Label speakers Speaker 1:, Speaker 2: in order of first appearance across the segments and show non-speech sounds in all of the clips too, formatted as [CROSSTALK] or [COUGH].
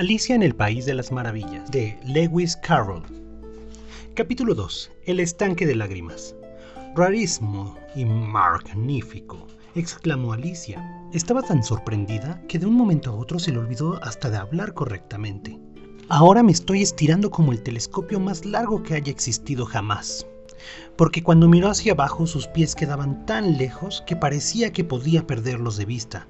Speaker 1: Alicia en el País de las Maravillas, de Lewis Carroll. Capítulo 2. El estanque de lágrimas. Rarísimo y magnífico, exclamó Alicia. Estaba tan sorprendida que de un momento a otro se le olvidó hasta de hablar correctamente. Ahora me estoy estirando como el telescopio más largo que haya existido jamás porque cuando miró hacia abajo sus pies quedaban tan lejos que parecía que podía perderlos de vista.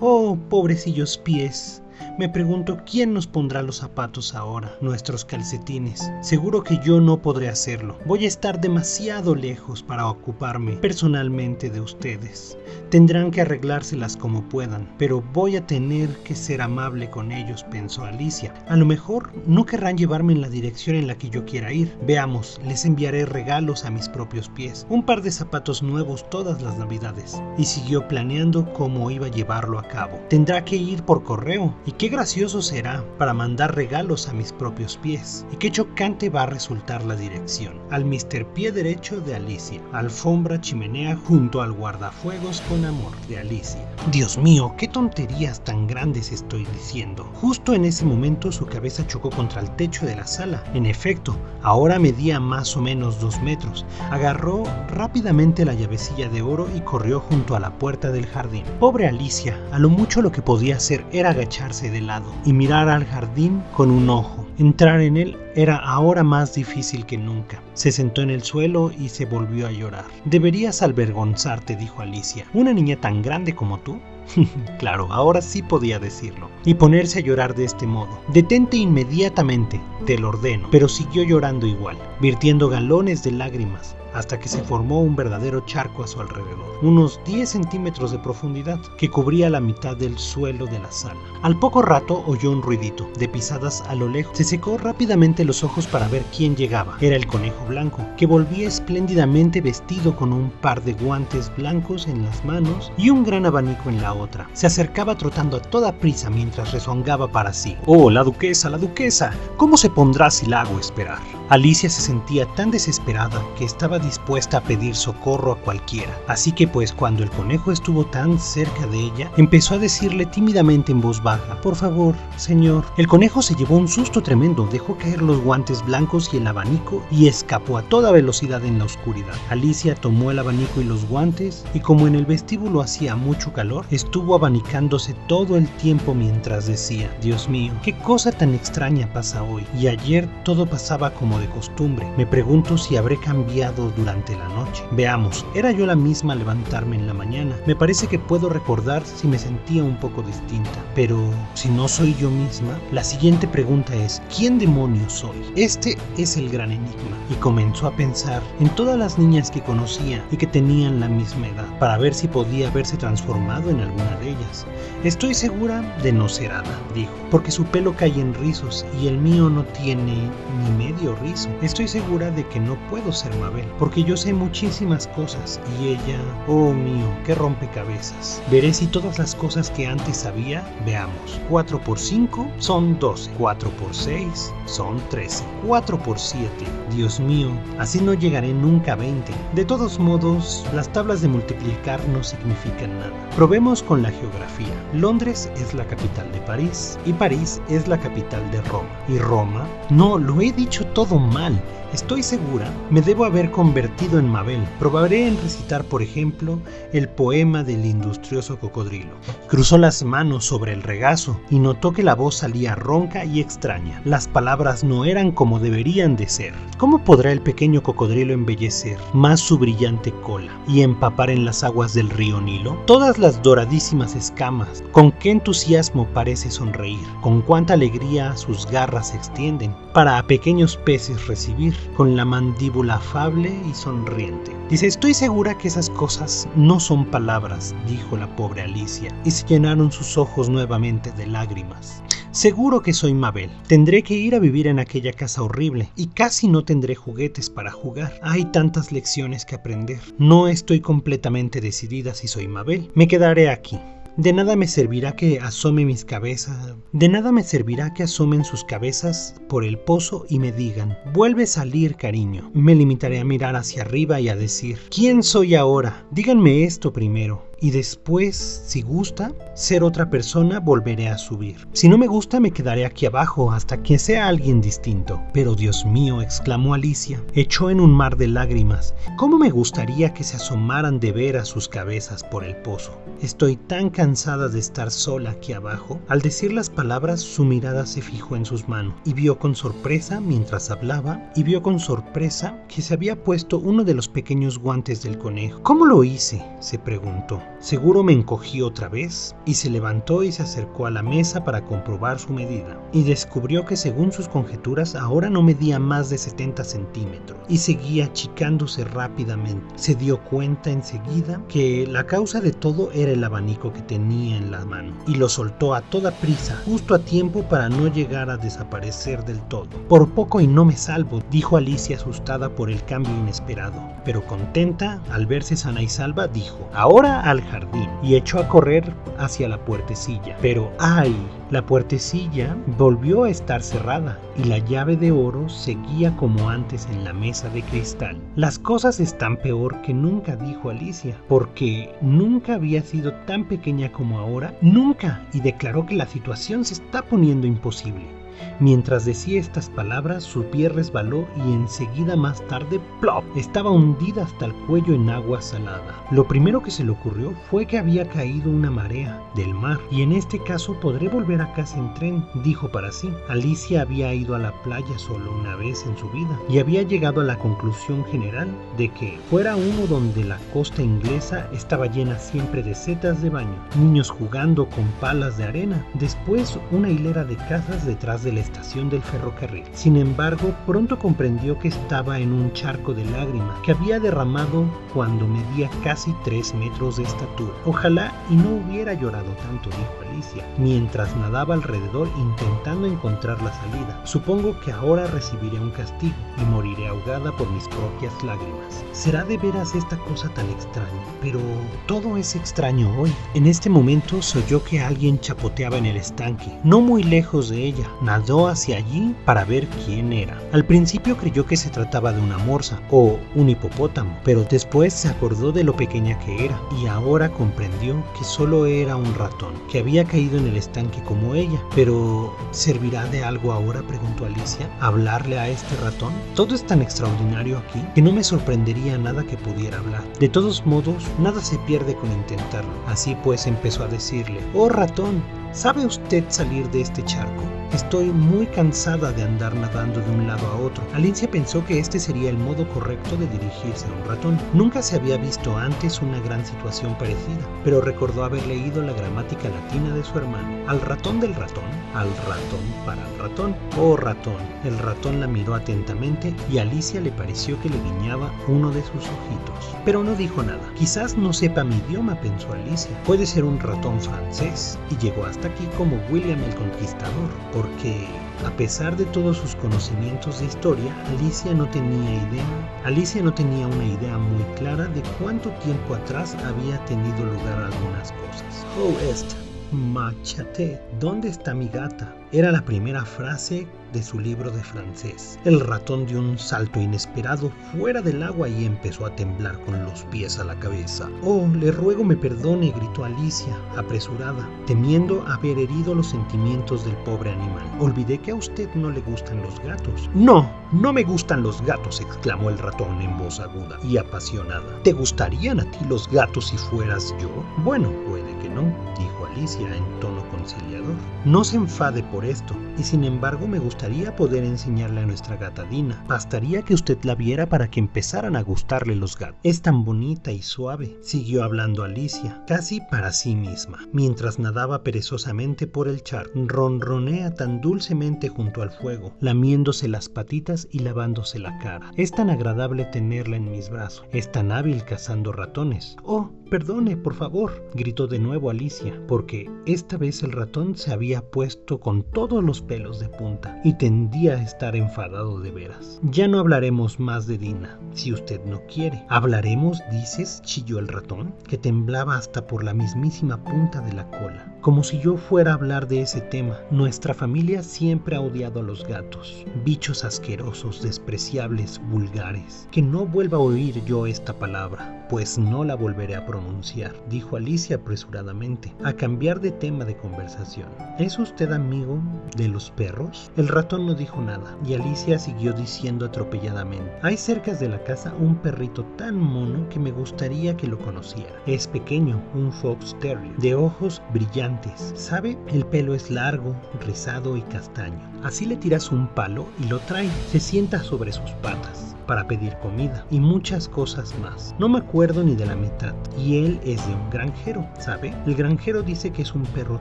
Speaker 1: Oh, pobrecillos pies, me pregunto quién nos pondrá los zapatos ahora, nuestros calcetines. Seguro que yo no podré hacerlo. Voy a estar demasiado lejos para ocuparme personalmente de ustedes. Tendrán que arreglárselas como puedan, pero voy a tener que ser amable con ellos, pensó Alicia. A lo mejor no querrán llevarme en la dirección en la que yo quiera ir. Veamos, les enviaré regalos a mis propios pies. Un par de zapatos nuevos todas las navidades. Y siguió planeando cómo iba a llevarlo a cabo. Tendrá que ir por correo y qué gracioso será para mandar regalos a mis propios pies. Y qué chocante va a resultar la dirección. Al Mr. Pie Derecho de Alicia. Alfombra chimenea junto al guardafuegos con amor de Alicia. Dios mío, qué tonterías tan grandes estoy diciendo. Justo en ese momento su cabeza chocó contra el techo de la sala. En efecto, ahora medía más o menos dos metros. Agarró rápidamente la llavecilla de oro y corrió junto a la puerta del jardín. Pobre Alicia, a lo mucho lo que podía hacer era agacharse de lado y mirar al jardín con un ojo. Entrar en él era ahora más difícil que nunca. Se sentó en el suelo y se volvió a llorar. Deberías avergonzarte, dijo Alicia. ¿Una niña tan grande como tú? [LAUGHS] claro, ahora sí podía decirlo. Y ponerse a llorar de este modo. Detente inmediatamente, te lo ordeno. Pero siguió llorando igual, virtiendo galones de lágrimas hasta que se formó un verdadero charco a su alrededor, unos 10 centímetros de profundidad, que cubría la mitad del suelo de la sala. Al poco rato oyó un ruidito de pisadas a lo lejos. Se secó rápidamente los ojos para ver quién llegaba. Era el conejo blanco, que volvía espléndidamente vestido con un par de guantes blancos en las manos y un gran abanico en la otra. Se acercaba trotando a toda prisa mientras rezongaba para sí. Oh, la duquesa, la duquesa, ¿cómo se pondrá si la hago esperar? Alicia se sentía tan desesperada que estaba dispuesta a pedir socorro a cualquiera. Así que pues cuando el conejo estuvo tan cerca de ella, empezó a decirle tímidamente en voz baja, por favor, señor. El conejo se llevó un susto tremendo, dejó caer los guantes blancos y el abanico y escapó a toda velocidad en la oscuridad. Alicia tomó el abanico y los guantes y como en el vestíbulo hacía mucho calor, estuvo abanicándose todo el tiempo mientras decía, Dios mío, qué cosa tan extraña pasa hoy. Y ayer todo pasaba como de costumbre. Me pregunto si habré cambiado durante la noche. Veamos, ¿era yo la misma al levantarme en la mañana? Me parece que puedo recordar si me sentía un poco distinta. Pero si no soy yo misma, la siguiente pregunta es, ¿quién demonios soy? Este es el gran enigma. Y comenzó a pensar en todas las niñas que conocía y que tenían la misma edad, para ver si podía haberse transformado en alguna de ellas. Estoy segura de no ser Ada, dijo, porque su pelo cae en rizos y el mío no tiene ni medio rizo. Estoy segura de que no puedo ser Mabel, porque yo sé muchísimas cosas y ella, oh mío, qué rompecabezas. Veré si todas las cosas que antes sabía, veamos. 4 por 5 son 12, 4 por 6 son 13, 4 por 7, Dios mío, así no llegaré nunca a 20. De todos modos, las tablas de multiplicar no significan nada. Probemos con la geografía. Londres es la capital de París y París es la capital de Roma. ¿Y Roma? No, lo he dicho todo mal. Estoy segura, me debo haber convertido en Mabel. Probaré en recitar, por ejemplo, el poema del industrioso cocodrilo. Cruzó las manos sobre el regazo y notó que la voz salía ronca y extraña. Las palabras no eran como deberían de ser. ¿Cómo podrá el pequeño cocodrilo embellecer más su brillante cola y empapar en las aguas del río Nilo? Todas las doradísimas escamas, con qué entusiasmo parece sonreír, con cuánta alegría sus garras se extienden, para a pequeños peces recibir con la mandíbula afable y sonriente. Dice, estoy segura que esas cosas no son palabras, dijo la pobre Alicia, y se llenaron sus ojos nuevamente de lágrimas. Seguro que soy Mabel. Tendré que ir a vivir en aquella casa horrible y casi no tendré juguetes para jugar. Hay tantas lecciones que aprender. No estoy completamente decidida si soy Mabel. Me quedaré aquí. De nada me servirá que asome mis cabezas, de nada me servirá que asomen sus cabezas por el pozo y me digan, vuelve a salir, cariño. Me limitaré a mirar hacia arriba y a decir, ¿quién soy ahora? Díganme esto primero Y después, si gusta, ser otra persona, volveré a subir. Si no me gusta, me quedaré aquí abajo hasta que sea alguien distinto. Pero Dios mío, exclamó Alicia, echó en un mar de lágrimas. ¿Cómo me gustaría que se asomaran de ver a sus cabezas por el pozo? Estoy tan cansada de estar sola aquí abajo. Al decir las palabras, su mirada se fijó en sus manos y vio con sorpresa, mientras hablaba, y vio con sorpresa que se había puesto uno de los pequeños guantes del conejo. ¿Cómo lo hice? se preguntó. Seguro me encogí otra vez y se levantó y se acercó a la mesa para comprobar su medida. Y descubrió que según sus conjeturas ahora no medía más de 70 centímetros y seguía achicándose rápidamente. Se dio cuenta enseguida que la causa de todo era el abanico que tenía en la mano y lo soltó a toda prisa, justo a tiempo para no llegar a desaparecer del todo. Por poco y no me salvo, dijo Alicia asustada por el cambio inesperado, pero contenta al verse sana y salva, dijo, ahora al jardín, y echó a correr hacia la puertecilla. Pero ¡ay! La puertecilla volvió a estar cerrada y la llave de oro seguía como antes en la mesa de cristal. Las cosas están peor que nunca, dijo Alicia, porque nunca había sido tan pequeña como ahora, nunca, y declaró que la situación se está poniendo imposible. Mientras decía estas palabras, su pie resbaló y enseguida más tarde, ¡plop! estaba hundida hasta el cuello en agua salada. Lo primero que se le ocurrió fue que había caído una marea del mar y en este caso podré volver a casa en tren, dijo para sí. Alicia había ido a la playa solo una vez en su vida y había llegado a la conclusión general de que fuera uno donde la costa inglesa estaba llena siempre de setas de baño, niños jugando con palas de arena, después una hilera de casas detrás de la estación del ferrocarril. Sin embargo, pronto comprendió que estaba en un charco de lágrimas que había derramado cuando medía casi tres metros de estatura. Ojalá y no hubiera llorado tanto, dijo Alicia, mientras nadaba alrededor intentando encontrar la salida. Supongo que ahora recibiré un castigo y moriré ahogada por mis propias lágrimas. ¿Será de veras esta cosa tan extraña? Pero todo es extraño hoy. En este momento se oyó que alguien chapoteaba en el estanque, no muy lejos de ella nadó hacia allí para ver quién era. Al principio creyó que se trataba de una morsa o un hipopótamo, pero después se acordó de lo pequeña que era y ahora comprendió que solo era un ratón, que había caído en el estanque como ella. Pero, ¿servirá de algo ahora? preguntó Alicia. ¿Hablarle a este ratón? Todo es tan extraordinario aquí que no me sorprendería nada que pudiera hablar. De todos modos, nada se pierde con intentarlo. Así pues empezó a decirle, oh ratón, ¿Sabe usted salir de este charco? Estoy muy cansada de andar nadando de un lado a otro. Alicia pensó que este sería el modo correcto de dirigirse a un ratón. Nunca se había visto antes una gran situación parecida, pero recordó haber leído la gramática latina de su hermano. Al ratón del ratón, al ratón para el ratón. Oh ratón. El ratón la miró atentamente y Alicia le pareció que le guiñaba uno de sus ojitos. Pero no dijo nada. Quizás no sepa mi idioma, pensó Alicia. Puede ser un ratón francés. Y llegó hasta aquí como William el Conquistador, porque a pesar de todos sus conocimientos de historia, Alicia no tenía idea, Alicia no tenía una idea muy clara de cuánto tiempo atrás había tenido lugar algunas cosas. Oh, esta, machate, ¿dónde está mi gata? Era la primera frase de su libro de francés. El ratón dio un salto inesperado fuera del agua y empezó a temblar con los pies a la cabeza. Oh, le ruego me perdone, gritó Alicia, apresurada, temiendo haber herido los sentimientos del pobre animal. Olvidé que a usted no le gustan los gatos. No, no me gustan los gatos, exclamó el ratón en voz aguda y apasionada. ¿Te gustarían a ti los gatos si fueras yo? Bueno, puede que no, dijo Alicia en tono conciliador. No se enfade por esto, y sin embargo me gustaría poder enseñarle a nuestra gata Dina. Bastaría que usted la viera para que empezaran a gustarle los gatos. Es tan bonita y suave, siguió hablando Alicia, casi para sí misma, mientras nadaba perezosamente por el char. Ronronea tan dulcemente junto al fuego, lamiéndose las patitas y lavándose la cara. Es tan agradable tenerla en mis brazos, es tan hábil cazando ratones. Oh, perdone, por favor, gritó de nuevo Alicia, porque esta vez el ratón se había puesto con todos los pelos de punta y tendía a estar enfadado de veras. Ya no hablaremos más de Dina, si usted no quiere. ¿Hablaremos, dices? chilló el ratón, que temblaba hasta por la mismísima punta de la cola. Como si yo fuera a hablar de ese tema. Nuestra familia siempre ha odiado a los gatos, bichos asquerosos, despreciables, vulgares. Que no vuelva a oír yo esta palabra. Pues no la volveré a pronunciar, dijo Alicia apresuradamente, a cambiar de tema de conversación. ¿Es usted amigo de los perros? El ratón no dijo nada, y Alicia siguió diciendo atropelladamente, hay cerca de la casa un perrito tan mono que me gustaría que lo conociera. Es pequeño, un fox terrier, de ojos brillantes. ¿Sabe? El pelo es largo, rizado y castaño. Así le tiras un palo y lo trae. Se sienta sobre sus patas para pedir comida y muchas cosas más. No me acuerdo ni de la mitad. Y él es de un granjero, ¿sabe? El granjero dice que es un perro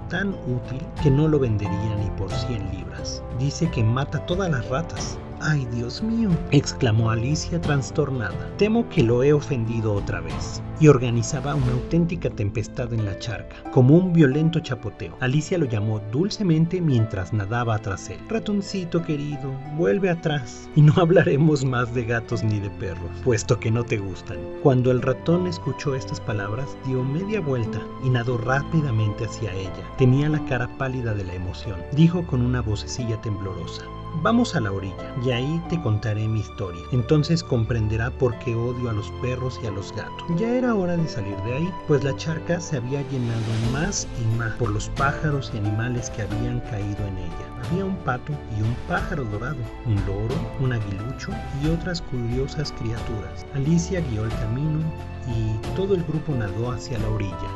Speaker 1: tan útil que no lo vendería ni por 100 libras. Dice que mata todas las ratas. ¡Ay, Dios mío! exclamó Alicia trastornada. Temo que lo he ofendido otra vez. Y organizaba una auténtica tempestad en la charca, como un violento chapoteo. Alicia lo llamó dulcemente mientras nadaba tras él. Ratoncito querido, vuelve atrás. Y no [LAUGHS] hablaremos más de gatos ni de perros, puesto que no te gustan. Cuando el ratón escuchó estas palabras, dio media vuelta y nadó rápidamente hacia ella. Tenía la cara pálida de la emoción. Dijo con una vocecilla temblorosa. Vamos a la orilla y ahí te contaré mi historia. Entonces comprenderá por qué odio a los perros y a los gatos. Ya era hora de salir de ahí, pues la charca se había llenado más y más por los pájaros y animales que habían caído en ella. Había un pato y un pájaro dorado, un loro, un aguilucho y otras curiosas criaturas. Alicia guió el camino y todo el grupo nadó hacia la orilla.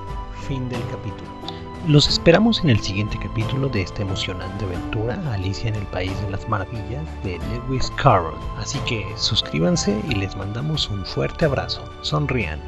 Speaker 1: Fin del capítulo. Los esperamos en el siguiente capítulo de esta emocionante aventura Alicia en el País de las Maravillas de Lewis Carroll. Así que suscríbanse y les mandamos un fuerte abrazo. Sonrían.